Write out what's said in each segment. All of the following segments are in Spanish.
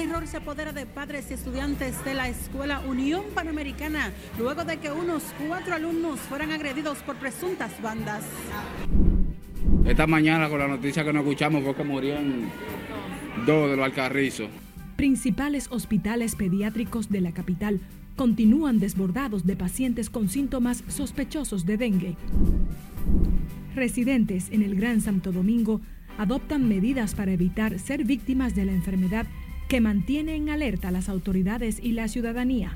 Terror se apodera de padres y estudiantes de la Escuela Unión Panamericana luego de que unos cuatro alumnos fueran agredidos por presuntas bandas. Esta mañana con la noticia que nos escuchamos fue que morían dos de los alcarrizos. Principales hospitales pediátricos de la capital continúan desbordados de pacientes con síntomas sospechosos de dengue. Residentes en el Gran Santo Domingo adoptan medidas para evitar ser víctimas de la enfermedad que mantiene en alerta a las autoridades y la ciudadanía.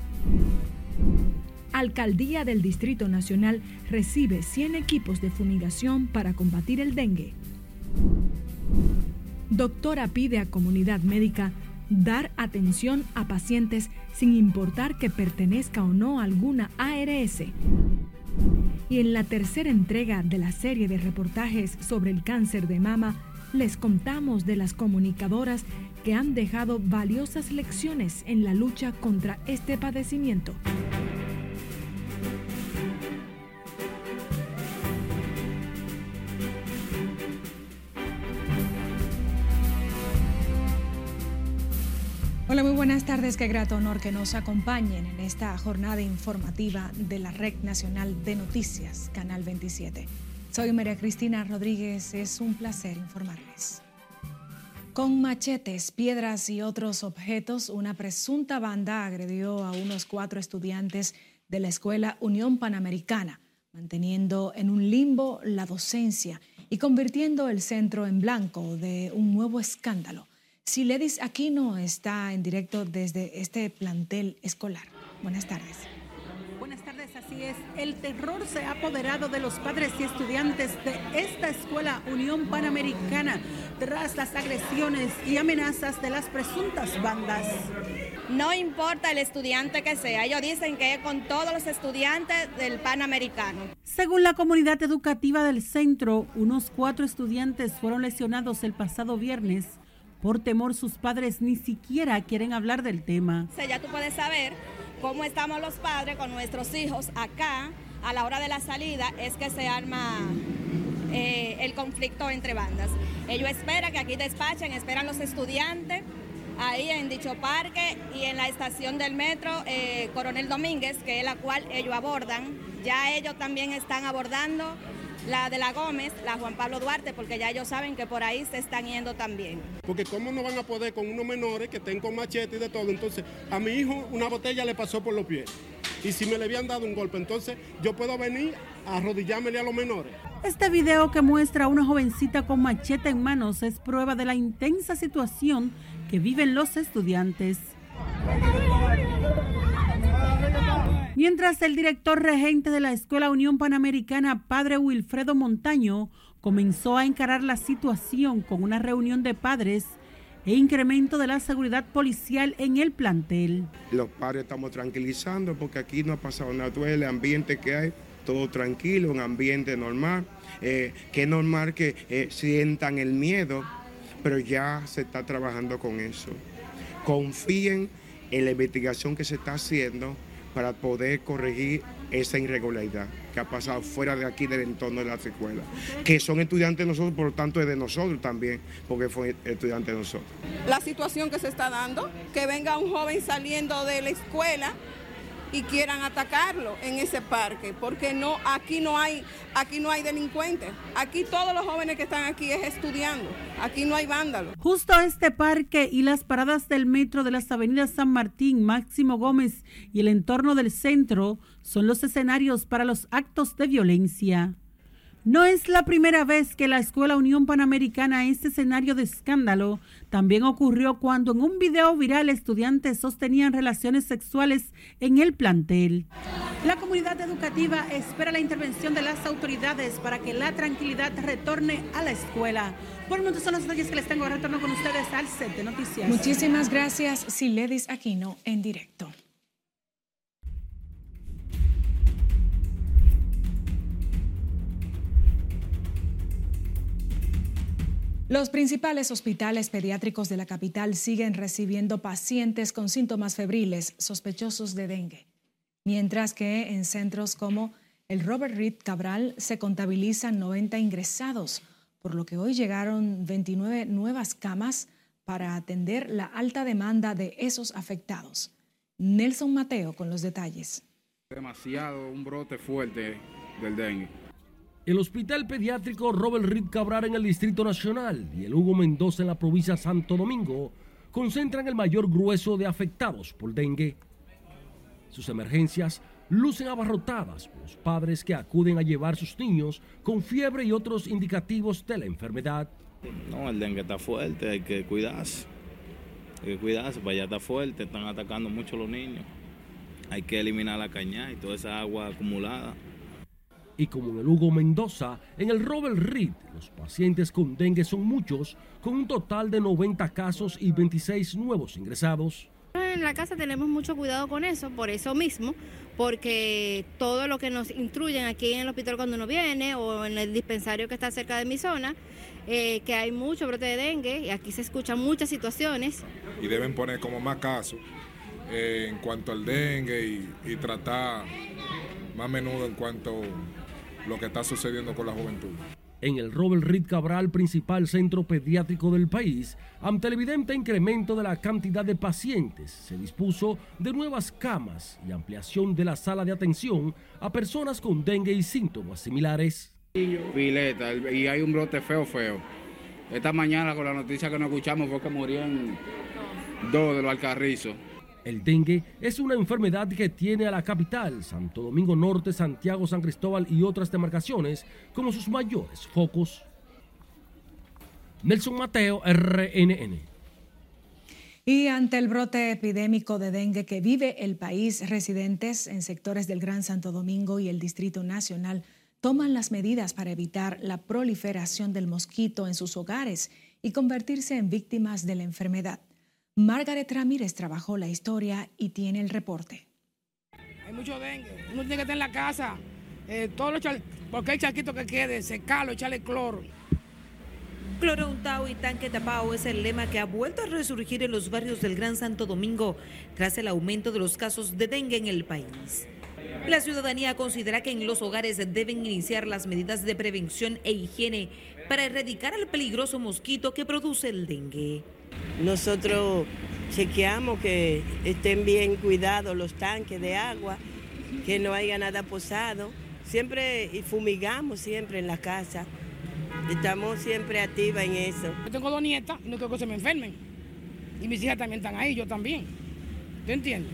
Alcaldía del Distrito Nacional recibe 100 equipos de fumigación para combatir el dengue. Doctora pide a comunidad médica dar atención a pacientes sin importar que pertenezca o no a alguna ARS. Y en la tercera entrega de la serie de reportajes sobre el cáncer de mama, les contamos de las comunicadoras que han dejado valiosas lecciones en la lucha contra este padecimiento. Hola, muy buenas tardes. Qué grato honor que nos acompañen en esta jornada informativa de la Red Nacional de Noticias, Canal 27. Soy María Cristina Rodríguez. Es un placer informarles. Con machetes, piedras y otros objetos, una presunta banda agredió a unos cuatro estudiantes de la Escuela Unión Panamericana, manteniendo en un limbo la docencia y convirtiendo el centro en blanco de un nuevo escándalo. Siledis Aquino está en directo desde este plantel escolar. Buenas tardes. Así es, el terror se ha apoderado de los padres y estudiantes de esta escuela Unión Panamericana tras las agresiones y amenazas de las presuntas bandas. No importa el estudiante que sea, ellos dicen que es con todos los estudiantes del Panamericano. Según la comunidad educativa del centro, unos cuatro estudiantes fueron lesionados el pasado viernes. Por temor, sus padres ni siquiera quieren hablar del tema. O sea, ya tú puedes saber cómo estamos los padres con nuestros hijos acá a la hora de la salida es que se arma eh, el conflicto entre bandas. Ellos esperan que aquí despachen, esperan los estudiantes ahí en dicho parque y en la estación del metro eh, Coronel Domínguez, que es la cual ellos abordan. Ya ellos también están abordando la de la Gómez, la Juan Pablo Duarte, porque ya ellos saben que por ahí se están yendo también. Porque cómo no van a poder con unos menores que estén con machete y de todo. Entonces, a mi hijo una botella le pasó por los pies. Y si me le habían dado un golpe, entonces yo puedo venir a arrodillármele a los menores. Este video que muestra a una jovencita con machete en manos es prueba de la intensa situación que viven los estudiantes. Mientras el director regente de la Escuela Unión Panamericana, padre Wilfredo Montaño, comenzó a encarar la situación con una reunión de padres e incremento de la seguridad policial en el plantel. Los padres estamos tranquilizando porque aquí no ha pasado nada, todo el ambiente que hay, todo tranquilo, un ambiente normal, eh, que es normal que eh, sientan el miedo, pero ya se está trabajando con eso. Confíen en la investigación que se está haciendo para poder corregir esa irregularidad que ha pasado fuera de aquí del entorno de la escuela, que son estudiantes de nosotros, por lo tanto es de nosotros también, porque fue estudiante de nosotros. La situación que se está dando, que venga un joven saliendo de la escuela y quieran atacarlo en ese parque, porque no aquí no hay aquí no hay delincuentes. Aquí todos los jóvenes que están aquí es estudiando. Aquí no hay vándalos. Justo este parque y las paradas del metro de las avenidas San Martín, Máximo Gómez y el entorno del centro son los escenarios para los actos de violencia. No es la primera vez que la Escuela Unión Panamericana es escenario de escándalo. También ocurrió cuando en un video viral estudiantes sostenían relaciones sexuales en el plantel. La comunidad educativa espera la intervención de las autoridades para que la tranquilidad retorne a la escuela. Por el momento son los detalles que les tengo. Retorno con ustedes al set de noticias. Muchísimas gracias, Siledis Aquino, en directo. Los principales hospitales pediátricos de la capital siguen recibiendo pacientes con síntomas febriles sospechosos de dengue, mientras que en centros como el Robert Reed Cabral se contabilizan 90 ingresados, por lo que hoy llegaron 29 nuevas camas para atender la alta demanda de esos afectados. Nelson Mateo con los detalles. Demasiado, un brote fuerte del dengue. El Hospital Pediátrico Robert Reed Cabral en el Distrito Nacional y el Hugo Mendoza en la provincia de Santo Domingo concentran el mayor grueso de afectados por dengue. Sus emergencias lucen abarrotadas por los padres que acuden a llevar sus niños con fiebre y otros indicativos de la enfermedad. No, el dengue está fuerte, hay que cuidarse. Hay que cuidarse, para allá está fuerte, están atacando mucho los niños. Hay que eliminar la caña y toda esa agua acumulada. Y como en el Hugo Mendoza, en el Robert Reed, los pacientes con dengue son muchos, con un total de 90 casos y 26 nuevos ingresados. En la casa tenemos mucho cuidado con eso, por eso mismo, porque todo lo que nos instruyen aquí en el hospital cuando uno viene o en el dispensario que está cerca de mi zona, eh, que hay mucho brote de dengue y aquí se escuchan muchas situaciones. Y deben poner como más casos eh, en cuanto al dengue y, y tratar más a menudo en cuanto lo que está sucediendo con la juventud en el Robert Reed Cabral, principal centro pediátrico del país, ante el evidente incremento de la cantidad de pacientes, se dispuso de nuevas camas y ampliación de la sala de atención a personas con dengue y síntomas similares. Vileta, y hay un brote feo, feo. Esta mañana con la noticia que nos escuchamos fue que morían dos de los alcarrizos. El dengue es una enfermedad que tiene a la capital, Santo Domingo Norte, Santiago, San Cristóbal y otras demarcaciones como sus mayores focos. Nelson Mateo, RNN. Y ante el brote epidémico de dengue que vive el país, residentes en sectores del Gran Santo Domingo y el Distrito Nacional toman las medidas para evitar la proliferación del mosquito en sus hogares y convertirse en víctimas de la enfermedad. Margaret Ramírez trabajó la historia y tiene el reporte. Hay mucho dengue, uno tiene que estar en la casa, eh, todo lo porque hay charquito que quede, secarlo, echarle cloro. Cloro untado y tanque tapado es el lema que ha vuelto a resurgir en los barrios del Gran Santo Domingo tras el aumento de los casos de dengue en el país. La ciudadanía considera que en los hogares deben iniciar las medidas de prevención e higiene para erradicar al peligroso mosquito que produce el dengue. Nosotros chequeamos que estén bien cuidados los tanques de agua, que no haya nada posado. Siempre fumigamos siempre en la casa. Estamos siempre activas en eso. Yo tengo dos nietas y no quiero que se me enfermen. Y mis hijas también están ahí, yo también. ¿Tú entiendes?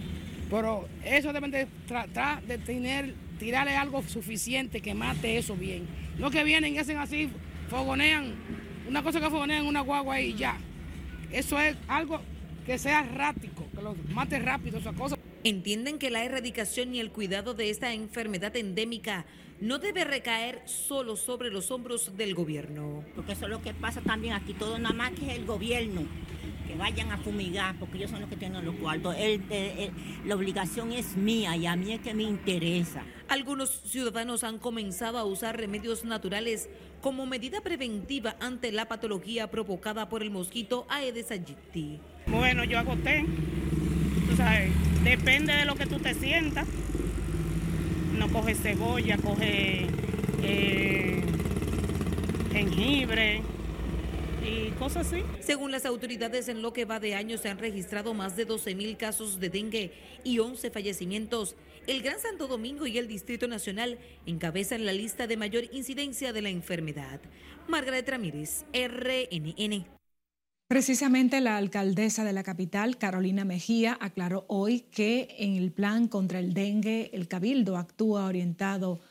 Pero eso deben de tratar de tener, tirarle algo suficiente que mate eso bien. No que vienen y hacen así, fogonean, una cosa que fogonean una guagua y ya. Eso es algo que sea errático, que lo mate rápido esa cosa. Entienden que la erradicación y el cuidado de esta enfermedad endémica no debe recaer solo sobre los hombros del gobierno. Porque eso es lo que pasa también aquí, todo nada más que es el gobierno que vayan a fumigar, porque ellos son los que tienen los cuartos. la obligación es mía y a mí es que me interesa. Algunos ciudadanos han comenzado a usar remedios naturales como medida preventiva ante la patología provocada por el mosquito Aedes aegypti. Bueno, yo hago té. Tú sabes, depende de lo que tú te sientas. No coge cebolla, coge eh, jengibre, y cosas así. Según las autoridades, en lo que va de año se han registrado más de 12 mil casos de dengue y 11 fallecimientos. El Gran Santo Domingo y el Distrito Nacional encabezan la lista de mayor incidencia de la enfermedad. Margaret Ramírez, RNN. Precisamente la alcaldesa de la capital, Carolina Mejía, aclaró hoy que en el plan contra el dengue, el cabildo actúa orientado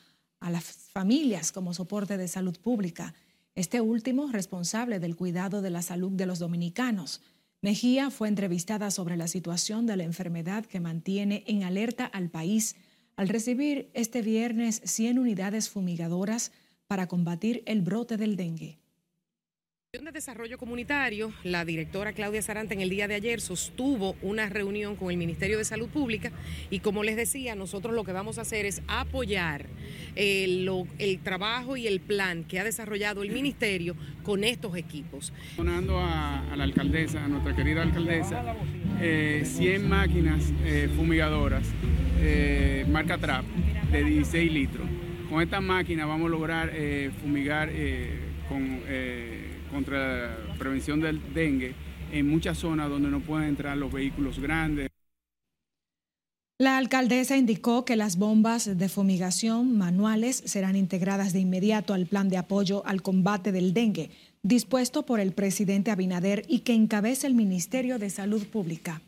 a las familias como soporte de salud pública este último responsable del cuidado de la salud de los dominicanos. Mejía fue entrevistada sobre la situación de la enfermedad que mantiene en alerta al país al recibir este viernes 100 unidades fumigadoras para combatir el brote del dengue de Desarrollo Comunitario, la directora Claudia Sarante en el día de ayer sostuvo una reunión con el Ministerio de Salud Pública y como les decía, nosotros lo que vamos a hacer es apoyar el, trabajo y el plan que ha desarrollado el Ministerio con estos equipos. Donando a, la alcaldesa, a nuestra querida alcaldesa, 100 eh, máquinas eh, fumigadoras, eh, marca TRAP, de 16 litros. Con esta máquina vamos a lograr fumigar con contra la prevención del dengue en muchas zonas donde no pueden entrar los vehículos grandes. La alcaldesa indicó que las bombas de fumigación manuales serán integradas de inmediato al plan de apoyo al combate del dengue, dispuesto por el presidente Abinader y que encabeza el Ministerio de Salud Pública.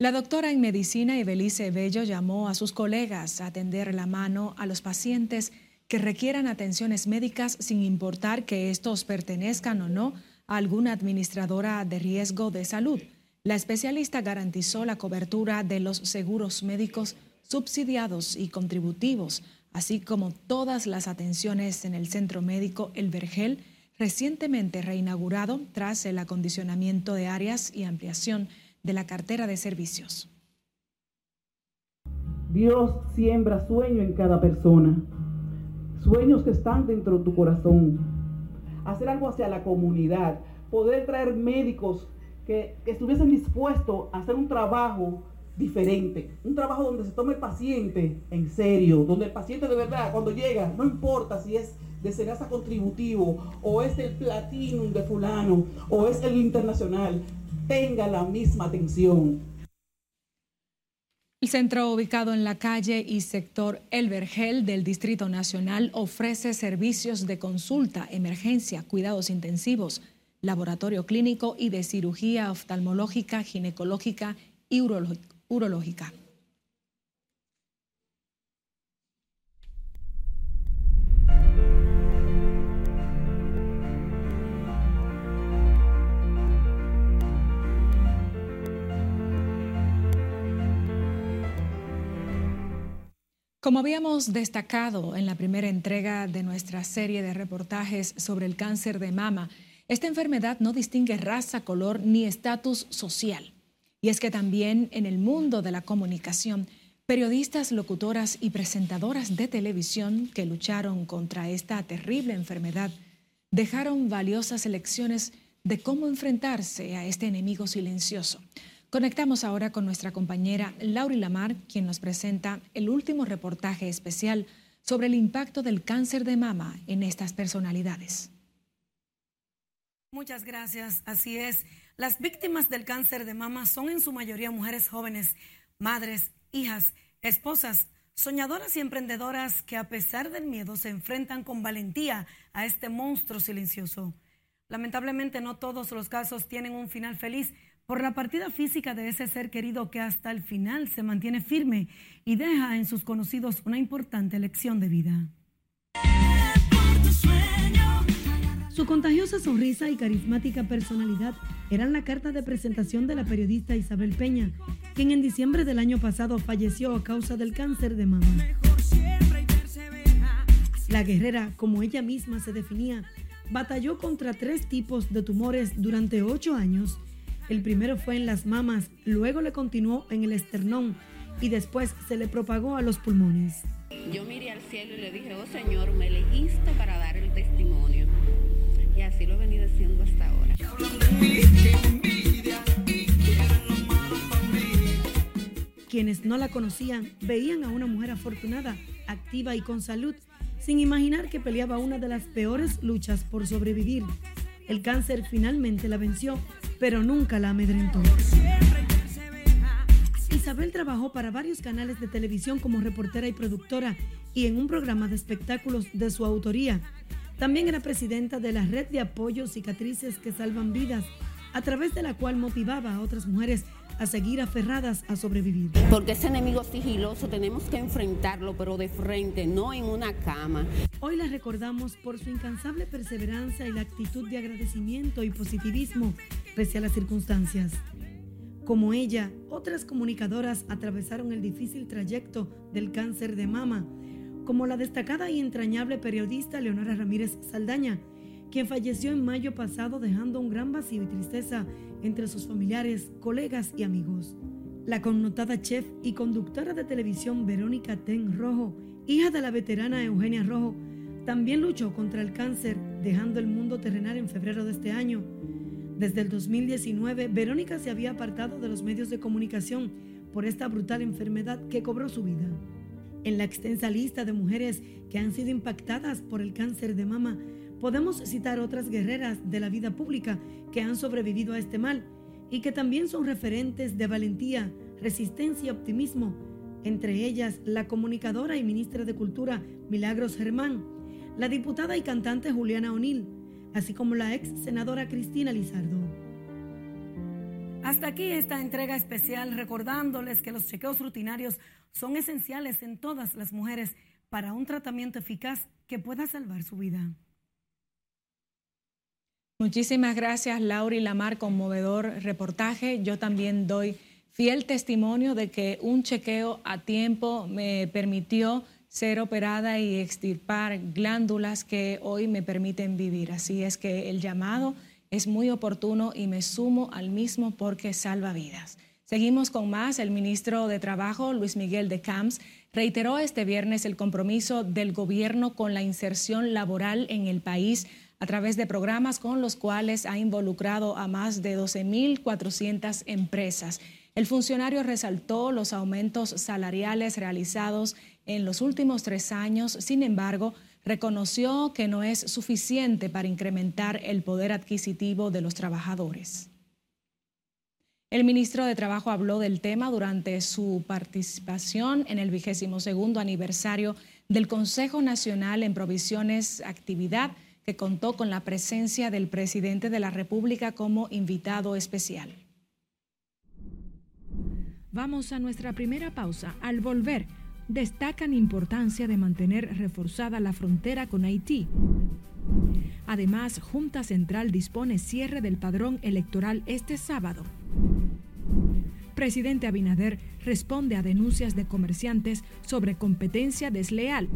La doctora en medicina Ibelice Bello llamó a sus colegas a atender la mano a los pacientes que requieran atenciones médicas sin importar que estos pertenezcan o no a alguna administradora de riesgo de salud. La especialista garantizó la cobertura de los seguros médicos subsidiados y contributivos, así como todas las atenciones en el centro médico El Vergel, recientemente reinaugurado tras el acondicionamiento de áreas y ampliación de la cartera de servicios. Dios siembra sueño en cada persona sueños que están dentro de tu corazón, hacer algo hacia la comunidad, poder traer médicos que, estuviesen dispuestos a hacer un trabajo diferente, un trabajo donde se tome el paciente en serio, donde el paciente de verdad cuando llega, no importa si es de Serasa Contributivo o es el Platinum de fulano o es el internacional, tenga la misma atención el centro ubicado en la calle y sector El Vergel del Distrito Nacional ofrece servicios de consulta, emergencia, cuidados intensivos, laboratorio clínico y de cirugía oftalmológica, ginecológica y urológica. Como habíamos destacado en la primera entrega de nuestra serie de reportajes sobre el cáncer de mama, esta enfermedad no distingue raza, color ni estatus social. Y es que también en el mundo de la comunicación, periodistas, locutoras y presentadoras de televisión que lucharon contra esta terrible enfermedad dejaron valiosas lecciones de cómo enfrentarse a este enemigo silencioso. Conectamos ahora con nuestra compañera Lauri Lamar, quien nos presenta el último reportaje especial sobre el impacto del cáncer de mama en estas personalidades. Muchas gracias. Así es. Las víctimas del cáncer de mama son en su mayoría mujeres jóvenes, madres, hijas, esposas, soñadoras y emprendedoras que a pesar del miedo se enfrentan con valentía a este monstruo silencioso. Lamentablemente no todos los casos tienen un final feliz, por la partida física de ese ser querido que hasta el final se mantiene firme y deja en sus conocidos una importante lección de vida. Su contagiosa sonrisa y carismática personalidad eran la carta de presentación de la periodista Isabel Peña, quien en diciembre del año pasado falleció a causa del cáncer de mama. La guerrera, como ella misma se definía, batalló contra tres tipos de tumores durante ocho años el primero fue en las mamas, luego le continuó en el esternón y después se le propagó a los pulmones. Yo miré al cielo y le dije, oh Señor, me elegiste para dar el testimonio. Y así lo he venido haciendo hasta ahora. Quienes no la conocían veían a una mujer afortunada, activa y con salud, sin imaginar que peleaba una de las peores luchas por sobrevivir. El cáncer finalmente la venció pero nunca la amedrentó. Isabel trabajó para varios canales de televisión como reportera y productora y en un programa de espectáculos de su autoría. También era presidenta de la red de apoyo Cicatrices que Salvan Vidas, a través de la cual motivaba a otras mujeres a seguir aferradas a sobrevivir. Porque ese enemigo sigiloso tenemos que enfrentarlo, pero de frente, no en una cama. Hoy la recordamos por su incansable perseverancia y la actitud de agradecimiento y positivismo pese a las circunstancias. Como ella, otras comunicadoras atravesaron el difícil trayecto del cáncer de mama, como la destacada y entrañable periodista Leonora Ramírez Saldaña, quien falleció en mayo pasado dejando un gran vacío y tristeza entre sus familiares, colegas y amigos. La connotada chef y conductora de televisión Verónica Ten Rojo, hija de la veterana Eugenia Rojo, también luchó contra el cáncer, dejando el mundo terrenal en febrero de este año. Desde el 2019, Verónica se había apartado de los medios de comunicación por esta brutal enfermedad que cobró su vida. En la extensa lista de mujeres que han sido impactadas por el cáncer de mama, Podemos citar otras guerreras de la vida pública que han sobrevivido a este mal y que también son referentes de valentía, resistencia y optimismo, entre ellas la comunicadora y ministra de Cultura Milagros Germán, la diputada y cantante Juliana O'Neill, así como la ex senadora Cristina Lizardo. Hasta aquí esta entrega especial recordándoles que los chequeos rutinarios son esenciales en todas las mujeres para un tratamiento eficaz que pueda salvar su vida. Muchísimas gracias, Laura Lamar, conmovedor reportaje. Yo también doy fiel testimonio de que un chequeo a tiempo me permitió ser operada y extirpar glándulas que hoy me permiten vivir. Así es que el llamado es muy oportuno y me sumo al mismo porque salva vidas. Seguimos con más. El ministro de Trabajo, Luis Miguel de Camps, reiteró este viernes el compromiso del gobierno con la inserción laboral en el país a través de programas con los cuales ha involucrado a más de 12.400 empresas. El funcionario resaltó los aumentos salariales realizados en los últimos tres años, sin embargo, reconoció que no es suficiente para incrementar el poder adquisitivo de los trabajadores. El ministro de Trabajo habló del tema durante su participación en el vigésimo segundo aniversario del Consejo Nacional en Provisiones Actividad, que contó con la presencia del presidente de la República como invitado especial. Vamos a nuestra primera pausa. Al volver, destacan importancia de mantener reforzada la frontera con Haití. Además, Junta Central dispone cierre del padrón electoral este sábado. Presidente Abinader responde a denuncias de comerciantes sobre competencia desleal.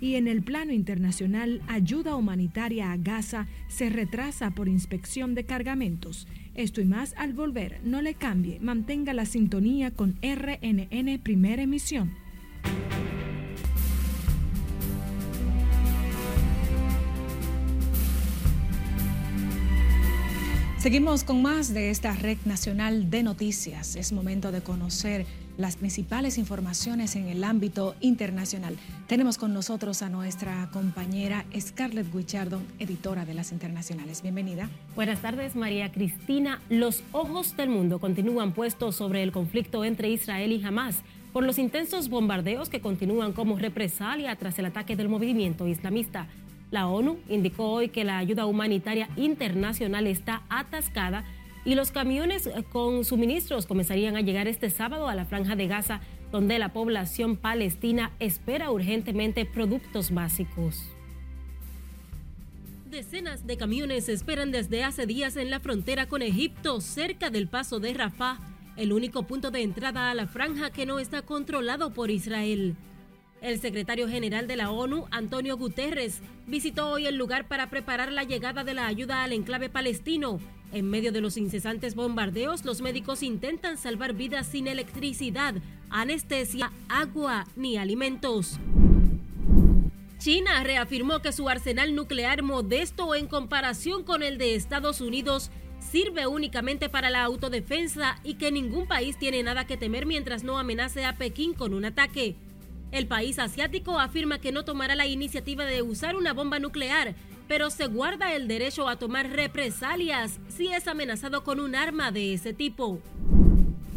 Y en el plano internacional, ayuda humanitaria a Gaza se retrasa por inspección de cargamentos. Esto y más al volver, no le cambie, mantenga la sintonía con RNN Primera Emisión. Seguimos con más de esta red nacional de noticias. Es momento de conocer las principales informaciones en el ámbito internacional. Tenemos con nosotros a nuestra compañera Scarlett Guichardo, editora de las internacionales. Bienvenida. Buenas tardes, María Cristina. Los ojos del mundo continúan puestos sobre el conflicto entre Israel y Hamas por los intensos bombardeos que continúan como represalia tras el ataque del movimiento islamista. La ONU indicó hoy que la ayuda humanitaria internacional está atascada y los camiones con suministros comenzarían a llegar este sábado a la franja de Gaza, donde la población palestina espera urgentemente productos básicos. Decenas de camiones esperan desde hace días en la frontera con Egipto, cerca del paso de Rafah, el único punto de entrada a la franja que no está controlado por Israel. El secretario general de la ONU, Antonio Guterres, visitó hoy el lugar para preparar la llegada de la ayuda al enclave palestino. En medio de los incesantes bombardeos, los médicos intentan salvar vidas sin electricidad, anestesia, agua ni alimentos. China reafirmó que su arsenal nuclear modesto en comparación con el de Estados Unidos sirve únicamente para la autodefensa y que ningún país tiene nada que temer mientras no amenace a Pekín con un ataque. El país asiático afirma que no tomará la iniciativa de usar una bomba nuclear, pero se guarda el derecho a tomar represalias si es amenazado con un arma de ese tipo.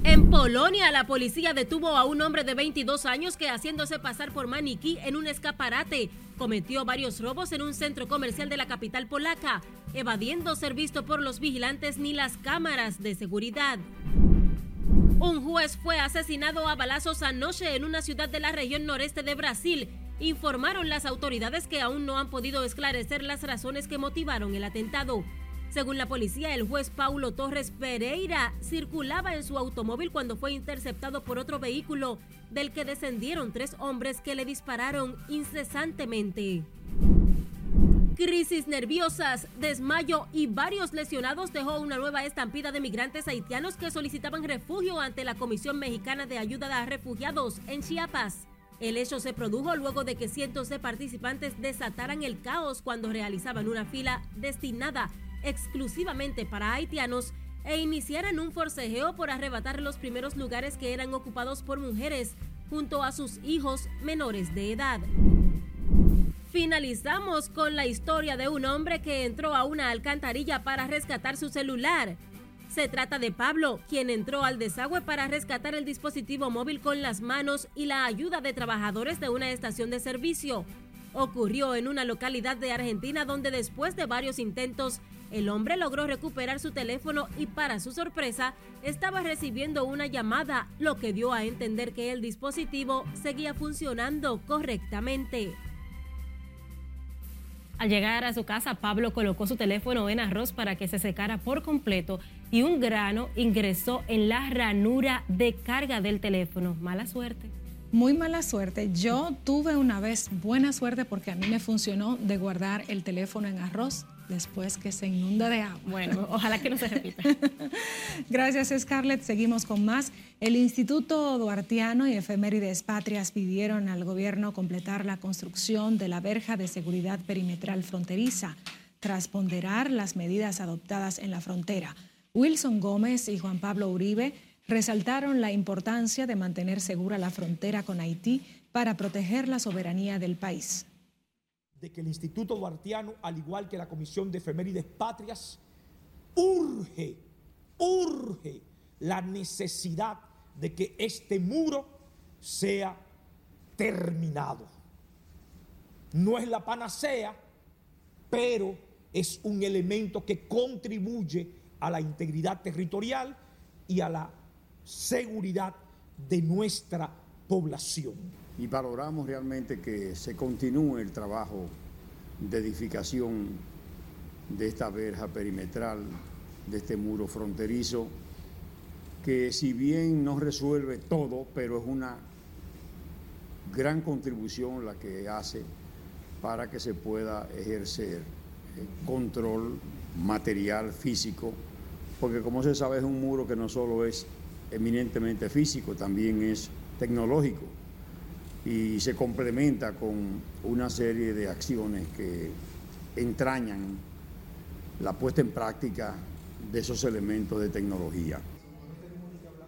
En Polonia, la policía detuvo a un hombre de 22 años que, haciéndose pasar por maniquí en un escaparate, cometió varios robos en un centro comercial de la capital polaca, evadiendo ser visto por los vigilantes ni las cámaras de seguridad. Un juez fue asesinado a balazos anoche en una ciudad de la región noreste de Brasil. Informaron las autoridades que aún no han podido esclarecer las razones que motivaron el atentado. Según la policía, el juez Paulo Torres Pereira circulaba en su automóvil cuando fue interceptado por otro vehículo, del que descendieron tres hombres que le dispararon incesantemente. Crisis nerviosas, desmayo y varios lesionados dejó una nueva estampida de migrantes haitianos que solicitaban refugio ante la Comisión Mexicana de Ayuda a Refugiados en Chiapas. El hecho se produjo luego de que cientos de participantes desataran el caos cuando realizaban una fila destinada exclusivamente para haitianos e iniciaran un forcejeo por arrebatar los primeros lugares que eran ocupados por mujeres junto a sus hijos menores de edad. Finalizamos con la historia de un hombre que entró a una alcantarilla para rescatar su celular. Se trata de Pablo, quien entró al desagüe para rescatar el dispositivo móvil con las manos y la ayuda de trabajadores de una estación de servicio. Ocurrió en una localidad de Argentina donde después de varios intentos, el hombre logró recuperar su teléfono y para su sorpresa estaba recibiendo una llamada, lo que dio a entender que el dispositivo seguía funcionando correctamente. Al llegar a su casa, Pablo colocó su teléfono en arroz para que se secara por completo y un grano ingresó en la ranura de carga del teléfono. Mala suerte. Muy mala suerte. Yo tuve una vez buena suerte porque a mí me funcionó de guardar el teléfono en arroz después que se inunda de agua. Bueno, ojalá que no se repita. Gracias, Scarlett. Seguimos con más. El Instituto Duartiano y Efemérides Patrias pidieron al gobierno completar la construcción de la verja de seguridad perimetral fronteriza tras ponderar las medidas adoptadas en la frontera. Wilson Gómez y Juan Pablo Uribe resaltaron la importancia de mantener segura la frontera con Haití para proteger la soberanía del país. De que el Instituto Duartiano, al igual que la Comisión de Efemérides Patrias, urge, urge la necesidad de que este muro sea terminado. No es la panacea, pero es un elemento que contribuye a la integridad territorial y a la seguridad de nuestra población. Y valoramos realmente que se continúe el trabajo de edificación de esta verja perimetral, de este muro fronterizo, que si bien no resuelve todo, pero es una gran contribución la que hace para que se pueda ejercer control material, físico, porque como se sabe es un muro que no solo es eminentemente físico, también es tecnológico y se complementa con una serie de acciones que entrañan la puesta en práctica de esos elementos de tecnología.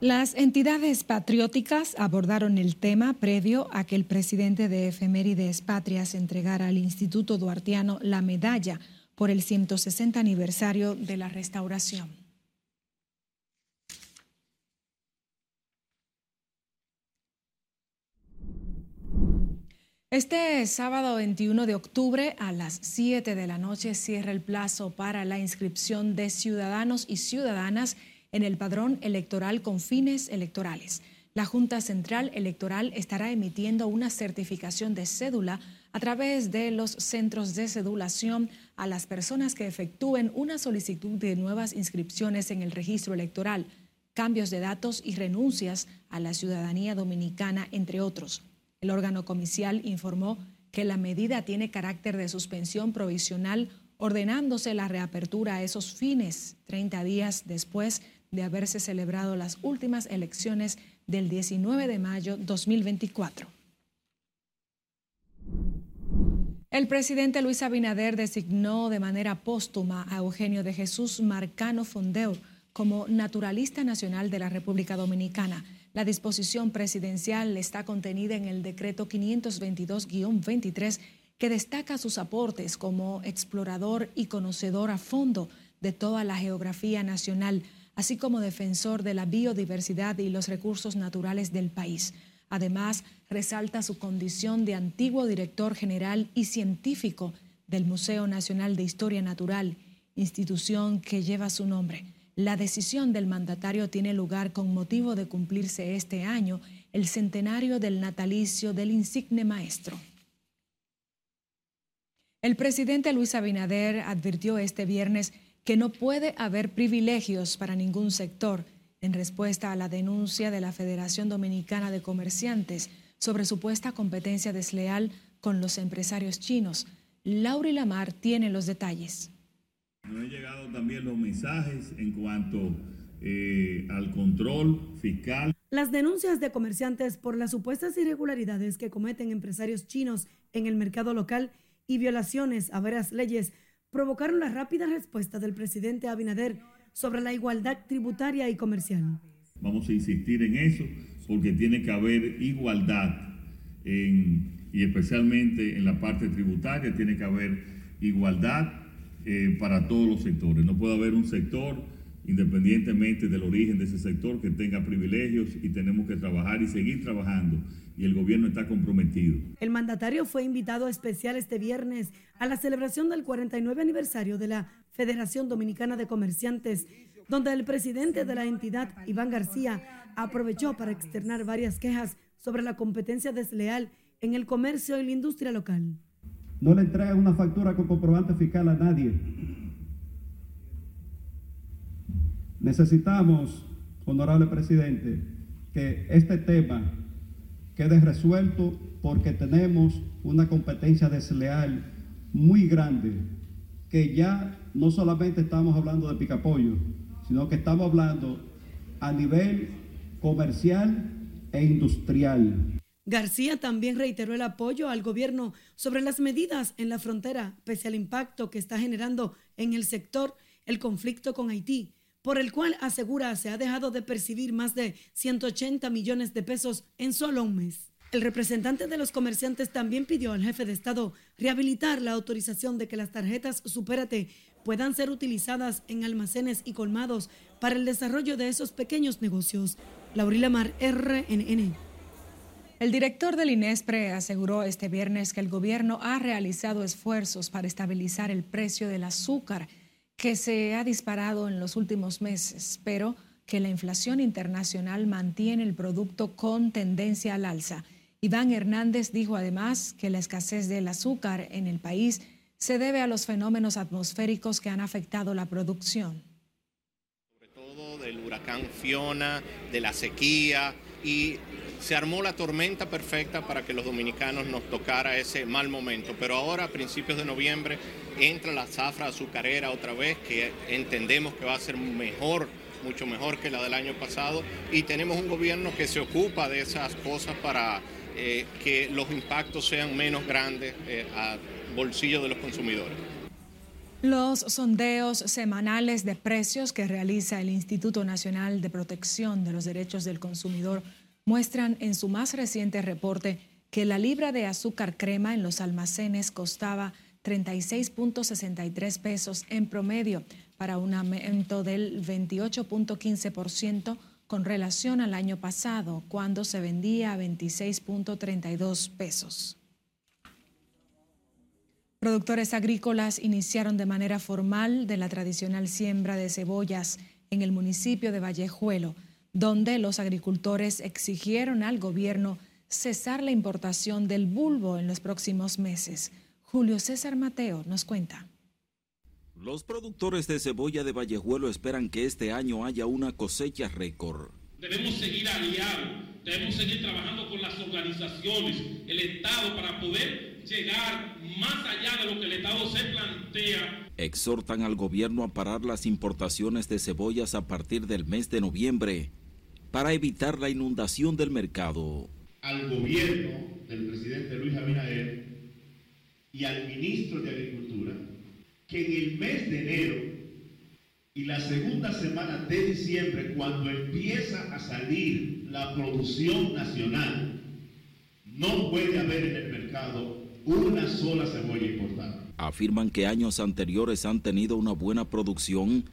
Las entidades patrióticas abordaron el tema previo a que el presidente de Efemérides Patrias entregara al Instituto Duartiano la medalla por el 160 aniversario de la restauración. Este sábado 21 de octubre a las 7 de la noche cierra el plazo para la inscripción de ciudadanos y ciudadanas en el padrón electoral con fines electorales. La Junta Central Electoral estará emitiendo una certificación de cédula a través de los centros de cedulación a las personas que efectúen una solicitud de nuevas inscripciones en el registro electoral, cambios de datos y renuncias a la ciudadanía dominicana, entre otros. El órgano comicial informó que la medida tiene carácter de suspensión provisional, ordenándose la reapertura a esos fines 30 días después de haberse celebrado las últimas elecciones del 19 de mayo 2024. El presidente Luis Abinader designó de manera póstuma a Eugenio de Jesús Marcano Fondeur como naturalista nacional de la República Dominicana. La disposición presidencial está contenida en el decreto 522-23 que destaca sus aportes como explorador y conocedor a fondo de toda la geografía nacional, así como defensor de la biodiversidad y los recursos naturales del país. Además, resalta su condición de antiguo director general y científico del Museo Nacional de Historia Natural, institución que lleva su nombre. La decisión del mandatario tiene lugar con motivo de cumplirse este año el centenario del natalicio del insigne maestro. El presidente Luis Abinader advirtió este viernes que no puede haber privilegios para ningún sector en respuesta a la denuncia de la Federación Dominicana de Comerciantes sobre supuesta competencia desleal con los empresarios chinos. Lauri Lamar tiene los detalles. Nos han llegado también los mensajes en cuanto eh, al control fiscal. Las denuncias de comerciantes por las supuestas irregularidades que cometen empresarios chinos en el mercado local y violaciones a varias leyes provocaron la rápida respuesta del presidente Abinader sobre la igualdad tributaria y comercial. Vamos a insistir en eso porque tiene que haber igualdad en y especialmente en la parte tributaria tiene que haber igualdad eh, para todos los sectores. No puede haber un sector, independientemente del origen de ese sector, que tenga privilegios y tenemos que trabajar y seguir trabajando y el gobierno está comprometido. El mandatario fue invitado especial este viernes a la celebración del 49 aniversario de la Federación Dominicana de Comerciantes, donde el presidente de la entidad, Iván García, aprovechó para externar varias quejas sobre la competencia desleal en el comercio y la industria local. No le entregue una factura con comprobante fiscal a nadie. Necesitamos, honorable presidente, que este tema quede resuelto porque tenemos una competencia desleal muy grande, que ya no solamente estamos hablando de picapollo, sino que estamos hablando a nivel comercial e industrial. García también reiteró el apoyo al gobierno sobre las medidas en la frontera, pese al impacto que está generando en el sector el conflicto con Haití, por el cual asegura se ha dejado de percibir más de 180 millones de pesos en solo un mes. El representante de los comerciantes también pidió al jefe de Estado rehabilitar la autorización de que las tarjetas Supérate puedan ser utilizadas en almacenes y colmados para el desarrollo de esos pequeños negocios. Laurila Mar, RNN. El director del INESPRE aseguró este viernes que el gobierno ha realizado esfuerzos para estabilizar el precio del azúcar que se ha disparado en los últimos meses, pero que la inflación internacional mantiene el producto con tendencia al alza. Iván Hernández dijo además que la escasez del azúcar en el país se debe a los fenómenos atmosféricos que han afectado la producción. Sobre todo del huracán Fiona, de la sequía y se armó la tormenta perfecta para que los dominicanos nos tocara ese mal momento. Pero ahora, a principios de noviembre, entra la zafra azucarera otra vez, que entendemos que va a ser mejor, mucho mejor que la del año pasado. Y tenemos un gobierno que se ocupa de esas cosas para eh, que los impactos sean menos grandes eh, a bolsillo de los consumidores. Los sondeos semanales de precios que realiza el Instituto Nacional de Protección de los Derechos del Consumidor muestran en su más reciente reporte que la libra de azúcar crema en los almacenes costaba 36.63 pesos en promedio para un aumento del 28.15% con relación al año pasado, cuando se vendía a 26.32 pesos. Productores agrícolas iniciaron de manera formal de la tradicional siembra de cebollas en el municipio de Vallejuelo donde los agricultores exigieron al gobierno cesar la importación del bulbo en los próximos meses. Julio César Mateo nos cuenta. Los productores de cebolla de Vallejuelo esperan que este año haya una cosecha récord. Debemos seguir aliados, debemos seguir trabajando con las organizaciones, el Estado, para poder llegar más allá de lo que el Estado se plantea. Exhortan al gobierno a parar las importaciones de cebollas a partir del mes de noviembre para evitar la inundación del mercado. Al gobierno del presidente Luis Abinader y al ministro de Agricultura que en el mes de enero y la segunda semana de diciembre, cuando empieza a salir la producción nacional, no puede haber en el mercado una sola cebolla importada. Afirman que años anteriores han tenido una buena producción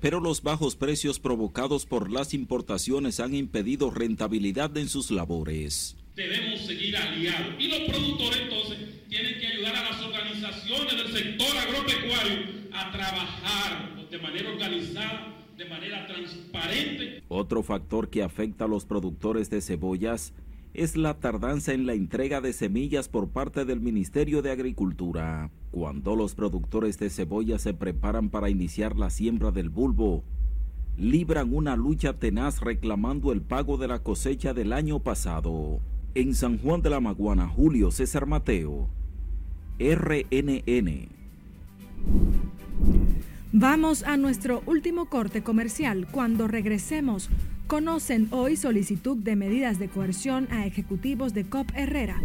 pero los bajos precios provocados por las importaciones han impedido rentabilidad en sus labores. Debemos seguir aliados y los productores entonces tienen que ayudar a las organizaciones del sector agropecuario a trabajar de manera organizada, de manera transparente. Otro factor que afecta a los productores de cebollas es la tardanza en la entrega de semillas por parte del Ministerio de Agricultura. Cuando los productores de cebolla se preparan para iniciar la siembra del bulbo, libran una lucha tenaz reclamando el pago de la cosecha del año pasado. En San Juan de la Maguana, Julio César Mateo, RNN. Vamos a nuestro último corte comercial. Cuando regresemos, conocen hoy solicitud de medidas de coerción a ejecutivos de COP Herrera.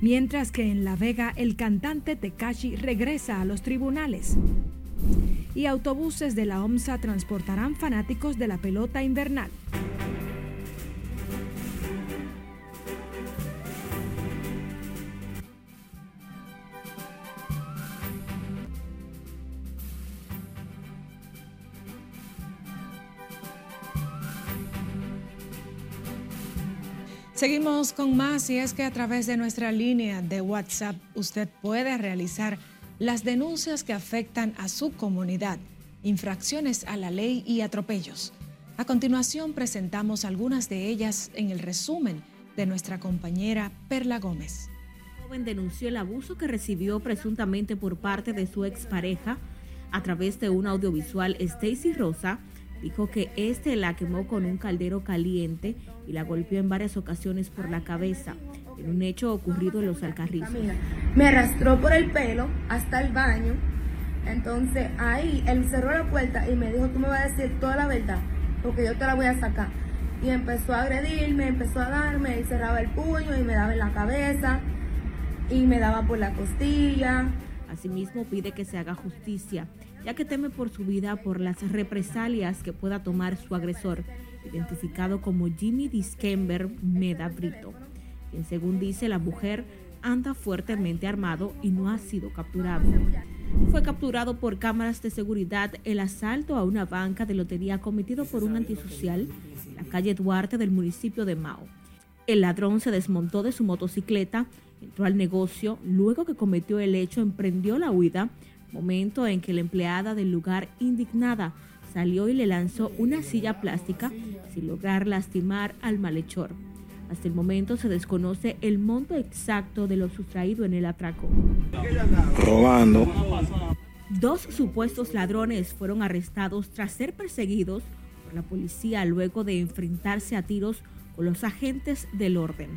Mientras que en La Vega el cantante Tekashi regresa a los tribunales. Y autobuses de la OMSA transportarán fanáticos de la pelota invernal. Seguimos con más y es que a través de nuestra línea de WhatsApp usted puede realizar las denuncias que afectan a su comunidad, infracciones a la ley y atropellos. A continuación presentamos algunas de ellas en el resumen de nuestra compañera Perla Gómez. El joven denunció el abuso que recibió presuntamente por parte de su expareja a través de un audiovisual. Stacy Rosa dijo que este la quemó con un caldero caliente y la golpeó en varias ocasiones por la cabeza, en un hecho ocurrido en los Alcarrizos. Me arrastró por el pelo hasta el baño, entonces ahí él cerró la puerta y me dijo, tú me vas a decir toda la verdad, porque yo te la voy a sacar. Y empezó a agredirme, empezó a darme, él cerraba el puño y me daba en la cabeza y me daba por la costilla. Asimismo pide que se haga justicia, ya que teme por su vida por las represalias que pueda tomar su agresor, identificado como Jimmy Distember Meda Brito, quien según dice la mujer anda fuertemente armado y no ha sido capturado. Fue capturado por cámaras de seguridad el asalto a una banca de lotería cometido por un antisocial en la calle Duarte del municipio de Mao. El ladrón se desmontó de su motocicleta, entró al negocio, luego que cometió el hecho emprendió la huida, momento en que la empleada del lugar indignada salió y le lanzó una silla plástica sin lograr lastimar al malhechor. Hasta el momento se desconoce el monto exacto de lo sustraído en el atraco. Robando. Dos supuestos ladrones fueron arrestados tras ser perseguidos por la policía luego de enfrentarse a tiros con los agentes del orden.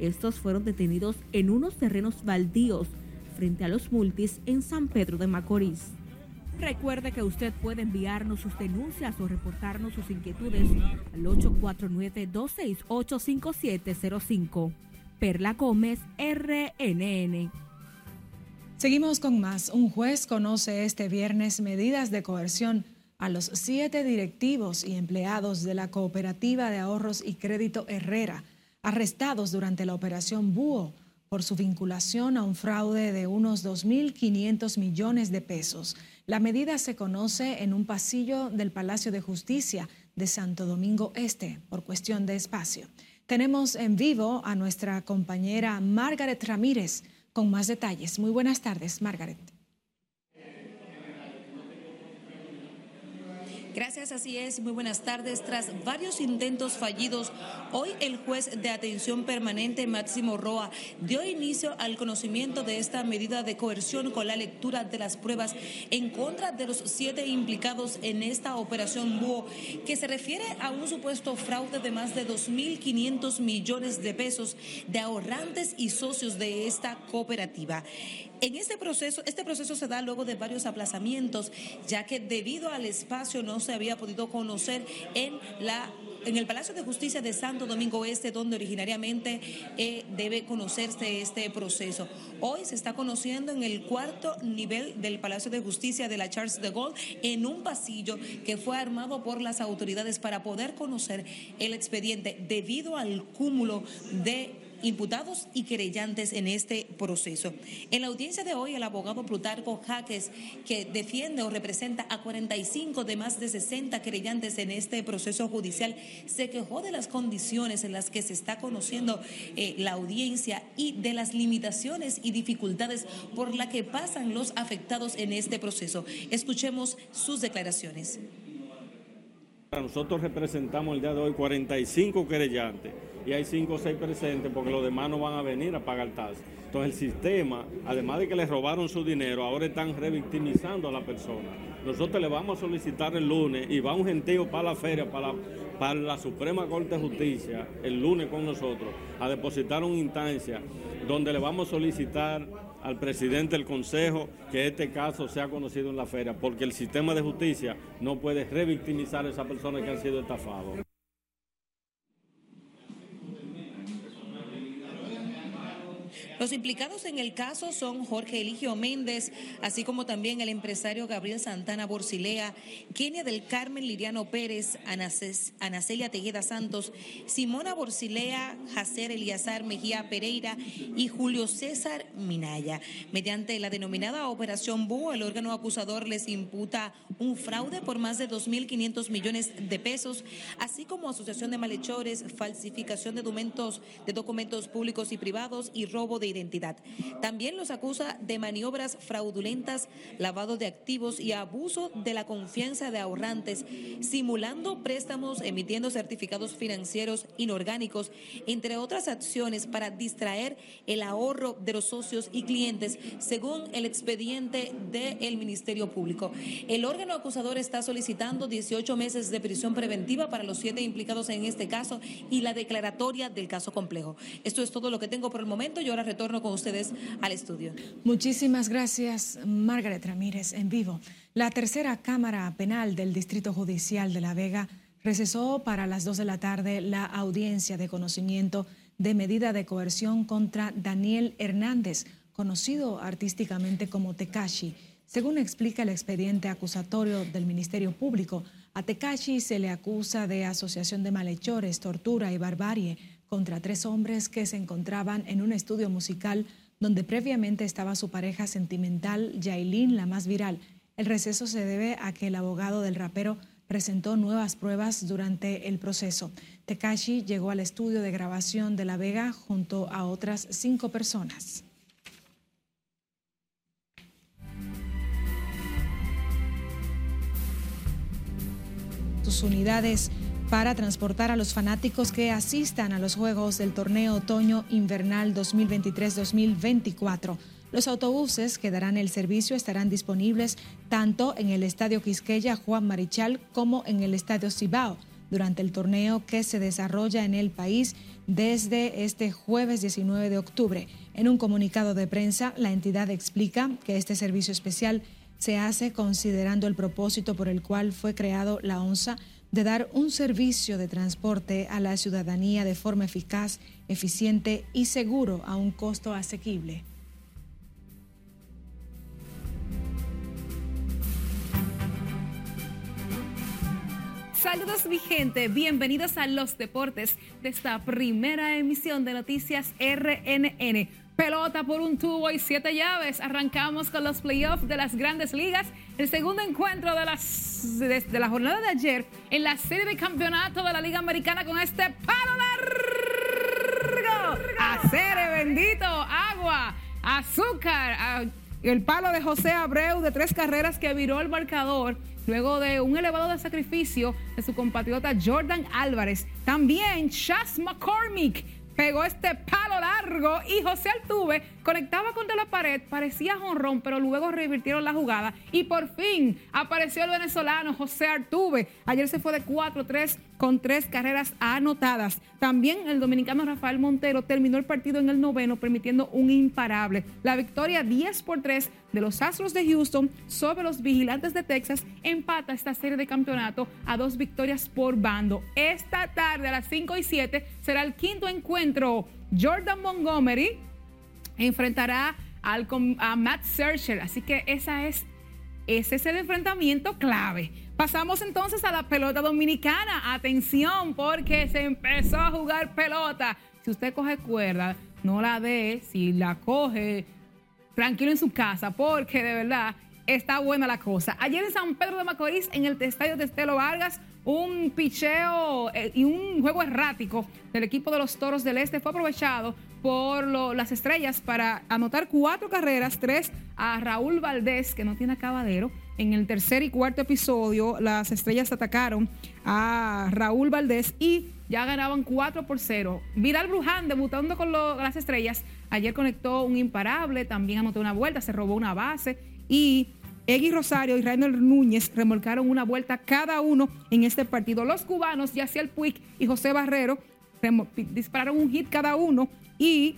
Estos fueron detenidos en unos terrenos baldíos frente a los multis en San Pedro de Macorís. Recuerde que usted puede enviarnos sus denuncias o reportarnos sus inquietudes al 849-268-5705. Perla Gómez, RNN. Seguimos con más. Un juez conoce este viernes medidas de coerción a los siete directivos y empleados de la Cooperativa de Ahorros y Crédito Herrera, arrestados durante la operación Búho por su vinculación a un fraude de unos 2.500 millones de pesos. La medida se conoce en un pasillo del Palacio de Justicia de Santo Domingo Este por cuestión de espacio. Tenemos en vivo a nuestra compañera Margaret Ramírez con más detalles. Muy buenas tardes, Margaret. Gracias, así es. Muy buenas tardes. Tras varios intentos fallidos, hoy el juez de atención permanente Máximo Roa dio inicio al conocimiento de esta medida de coerción con la lectura de las pruebas en contra de los siete implicados en esta operación Búho, que se refiere a un supuesto fraude de más de 2.500 millones de pesos de ahorrantes y socios de esta cooperativa. En este proceso, este proceso se da luego de varios aplazamientos, ya que debido al espacio no se había podido conocer en la en el Palacio de Justicia de Santo Domingo Este, donde originariamente eh, debe conocerse este proceso. Hoy se está conociendo en el cuarto nivel del Palacio de Justicia de la Charles de Gaulle, en un pasillo que fue armado por las autoridades para poder conocer el expediente debido al cúmulo de imputados y querellantes en este proceso. En la audiencia de hoy, el abogado Plutarco Jaques, que defiende o representa a 45 de más de 60 querellantes en este proceso judicial, se quejó de las condiciones en las que se está conociendo eh, la audiencia y de las limitaciones y dificultades por las que pasan los afectados en este proceso. Escuchemos sus declaraciones. Nosotros representamos el día de hoy 45 querellantes y hay 5 o 6 presentes porque los demás no van a venir a pagar tasas. Entonces el sistema, además de que les robaron su dinero, ahora están revictimizando a la persona. Nosotros le vamos a solicitar el lunes y va un gentío para la feria, para para la Suprema Corte de Justicia, el lunes con nosotros, a depositar una instancia donde le vamos a solicitar al presidente del Consejo que este caso sea conocido en la feria, porque el sistema de justicia no puede revictimizar a esas personas que han sido estafados. Los implicados en el caso son Jorge Eligio Méndez, así como también el empresario Gabriel Santana Borcilea, Kenia del Carmen Liriano Pérez, Anacelia Tejeda Santos, Simona Borcilea, Jacer Eliazar Mejía Pereira y Julio César Minaya. Mediante la denominada Operación Búho, el órgano acusador les imputa un fraude por más de 2.500 millones de pesos, así como asociación de malhechores, falsificación de documentos, de documentos públicos y privados y robo de identidad. También los acusa de maniobras fraudulentas, lavado de activos y abuso de la confianza de ahorrantes, simulando préstamos, emitiendo certificados financieros inorgánicos, entre otras acciones para distraer el ahorro de los socios y clientes, según el expediente del Ministerio Público. El órgano acusador está solicitando 18 meses de prisión preventiva para los siete implicados en este caso y la declaratoria del caso complejo. Esto es todo lo que tengo por el momento y ahora retorno con ustedes al estudio. Muchísimas gracias, Margaret Ramírez, en vivo. La tercera Cámara Penal del Distrito Judicial de La Vega recesó para las 2 de la tarde la audiencia de conocimiento de medida de coerción contra Daniel Hernández, conocido artísticamente como Tekashi. Según explica el expediente acusatorio del Ministerio Público, a Tekashi se le acusa de asociación de malhechores, tortura y barbarie contra tres hombres que se encontraban en un estudio musical donde previamente estaba su pareja sentimental, Yailin, la más viral. El receso se debe a que el abogado del rapero presentó nuevas pruebas durante el proceso. Tekashi llegó al estudio de grabación de La Vega junto a otras cinco personas. sus unidades para transportar a los fanáticos que asistan a los Juegos del Torneo Otoño Invernal 2023-2024. Los autobuses que darán el servicio estarán disponibles tanto en el Estadio Quisqueya Juan Marichal como en el Estadio Cibao durante el torneo que se desarrolla en el país desde este jueves 19 de octubre. En un comunicado de prensa, la entidad explica que este servicio especial se hace considerando el propósito por el cual fue creado la ONSA de dar un servicio de transporte a la ciudadanía de forma eficaz, eficiente y seguro a un costo asequible. Saludos mi gente, bienvenidos a los deportes de esta primera emisión de Noticias RNN pelota por un tubo y siete llaves. Arrancamos con los playoffs de las grandes ligas. El segundo encuentro de, las, de, la jornada de ayer en la serie de campeonato de la Liga Americana con este palo largo. Acere bendito, agua, azúcar. El palo de José Abreu de tres carreras que viró el marcador luego de un elevado de sacrificio de su compatriota Jordan Álvarez. También Chas McCormick pegó este palo y José Altuve conectaba contra la pared, parecía jonrón, pero luego revirtieron la jugada y por fin apareció el venezolano José Altuve. Ayer se fue de 4-3 con tres carreras anotadas. También el dominicano Rafael Montero terminó el partido en el noveno, permitiendo un imparable. La victoria 10 por 3 de los Astros de Houston sobre los Vigilantes de Texas empata esta serie de campeonato a dos victorias por bando. Esta tarde a las 5 y 7 será el quinto encuentro. Jordan Montgomery enfrentará a Matt Searcher, así que esa es, ese es el enfrentamiento clave. Pasamos entonces a la pelota dominicana. Atención, porque se empezó a jugar pelota. Si usted coge cuerda, no la dé. Si la coge, tranquilo en su casa, porque de verdad está buena la cosa. Ayer en San Pedro de Macorís, en el estadio de Estelo Vargas, un picheo eh, y un juego errático del equipo de los Toros del Este fue aprovechado por las estrellas para anotar cuatro carreras, tres a Raúl Valdés, que no tiene acabadero. En el tercer y cuarto episodio, las estrellas atacaron a Raúl Valdés y ya ganaban 4 por 0. Vidal Bruján, debutando con las estrellas, ayer conectó un imparable, también anotó una vuelta, se robó una base y Egui Rosario y Rainer Núñez remolcaron una vuelta cada uno en este partido. Los cubanos, Yaciel Puig y José Barrero, dispararon un hit cada uno y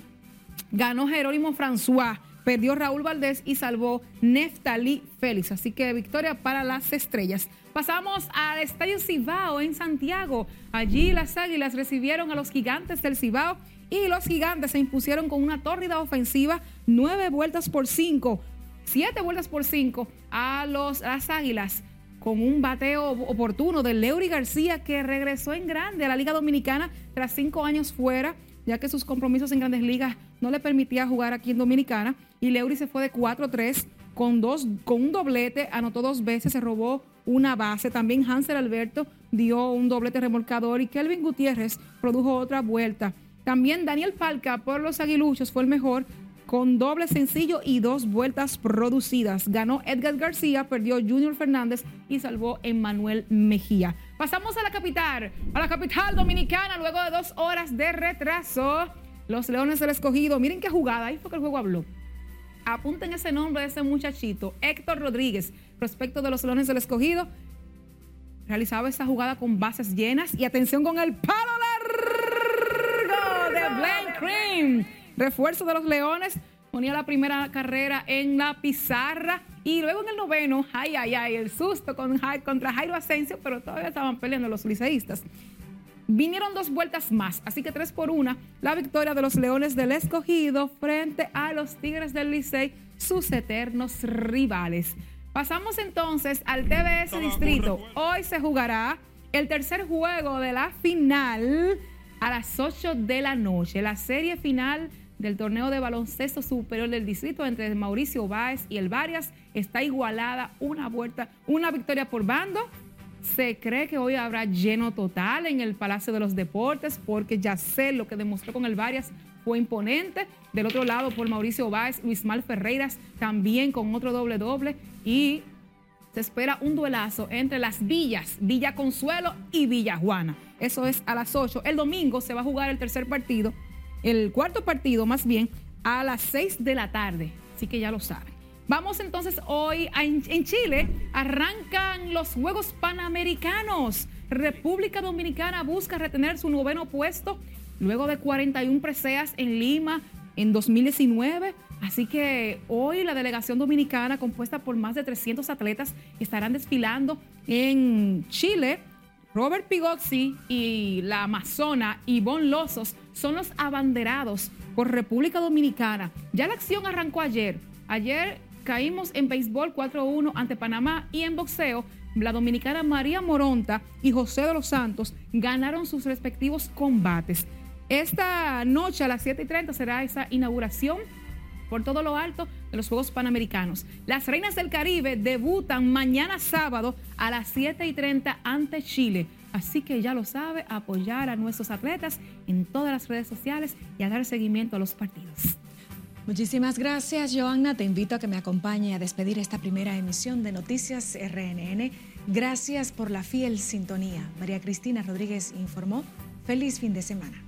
ganó Jerónimo François, perdió Raúl Valdés y salvó Neftali Félix. Así que victoria para las estrellas. Pasamos al Estadio Cibao en Santiago. Allí las Águilas recibieron a los gigantes del Cibao Y los gigantes se impusieron con una tórrida ofensiva, nueve vueltas por cinco, siete vueltas por cinco a, los, las águilas con un bateo oportuno de Leury García que regresó en grande a la Liga Dominicana tras cinco años fuera, ya que sus compromisos en grandes ligas no le permitía jugar aquí en Dominicana. Y Leury se fue de 4-3 con, dos, con un doblete, anotó dos veces, se robó una base. También Hansel Alberto dio un doblete remolcador y Kelvin Gutiérrez produjo otra vuelta. También Daniel Falca por los aguiluchos fue el mejor con doble sencillo y dos vueltas producidas. Ganó Edgar García, perdió Junior Fernández y salvó Emmanuel Mejía. Pasamos a la capital, a la capital dominicana, luego de dos horas de retraso. Los Leones del Escogido, miren qué jugada, ahí fue que el juego habló. Apunten ese nombre de ese muchachito, Héctor Rodríguez, respecto de los Leones del Escogido. Realizaba esa jugada con bases llenas y atención con el palo largo de Blaine Cream refuerzo de los Leones, ponía la primera carrera en la pizarra y luego en el noveno, ay, ay, ay, el susto con, contra Jairo Asensio, pero todavía estaban peleando los liceístas. Vinieron dos vueltas más, así que tres por una, la victoria de los Leones del Escogido frente a los Tigres del Licey, sus eternos rivales. Pasamos entonces al TBS Distrito. Hoy se jugará el tercer juego de la final a las 8 de la noche, la serie final del torneo de baloncesto superior del distrito entre Mauricio Báez y el Varias está igualada una vuelta, una victoria por bando. Se cree que hoy habrá lleno total en el Palacio de los Deportes porque ya sé lo que demostró con el Varias fue imponente. Del otro lado por Mauricio Báez, Luis Mal Ferreiras también con otro doble doble y se espera un duelazo entre las villas, Villa Consuelo y Villa Juana. Eso es a las 8. El domingo se va a jugar el tercer partido el cuarto partido más bien a las 6 de la tarde, así que ya lo saben. Vamos entonces hoy en Chile, arrancan los Juegos Panamericanos. República Dominicana busca retener su noveno puesto luego de 41 preseas en Lima en 2019. Así que hoy la delegación dominicana, compuesta por más de 300 atletas, estarán desfilando en Chile Robert Pigozzi y la amazona Ivonne Lozos son los abanderados por República Dominicana. Ya la acción arrancó ayer. Ayer caímos en béisbol 4-1 ante Panamá y en boxeo la dominicana María Moronta y José de los Santos ganaron sus respectivos combates. Esta noche a las 7:30 será esa inauguración por todo lo alto de los Juegos Panamericanos. Las Reinas del Caribe debutan mañana sábado a las 7 y 30 ante Chile. Así que ya lo sabe, apoyar a nuestros atletas en todas las redes sociales y a dar seguimiento a los partidos. Muchísimas gracias, Joanna. Te invito a que me acompañe a despedir esta primera emisión de Noticias RNN. Gracias por la fiel sintonía. María Cristina Rodríguez informó. Feliz fin de semana.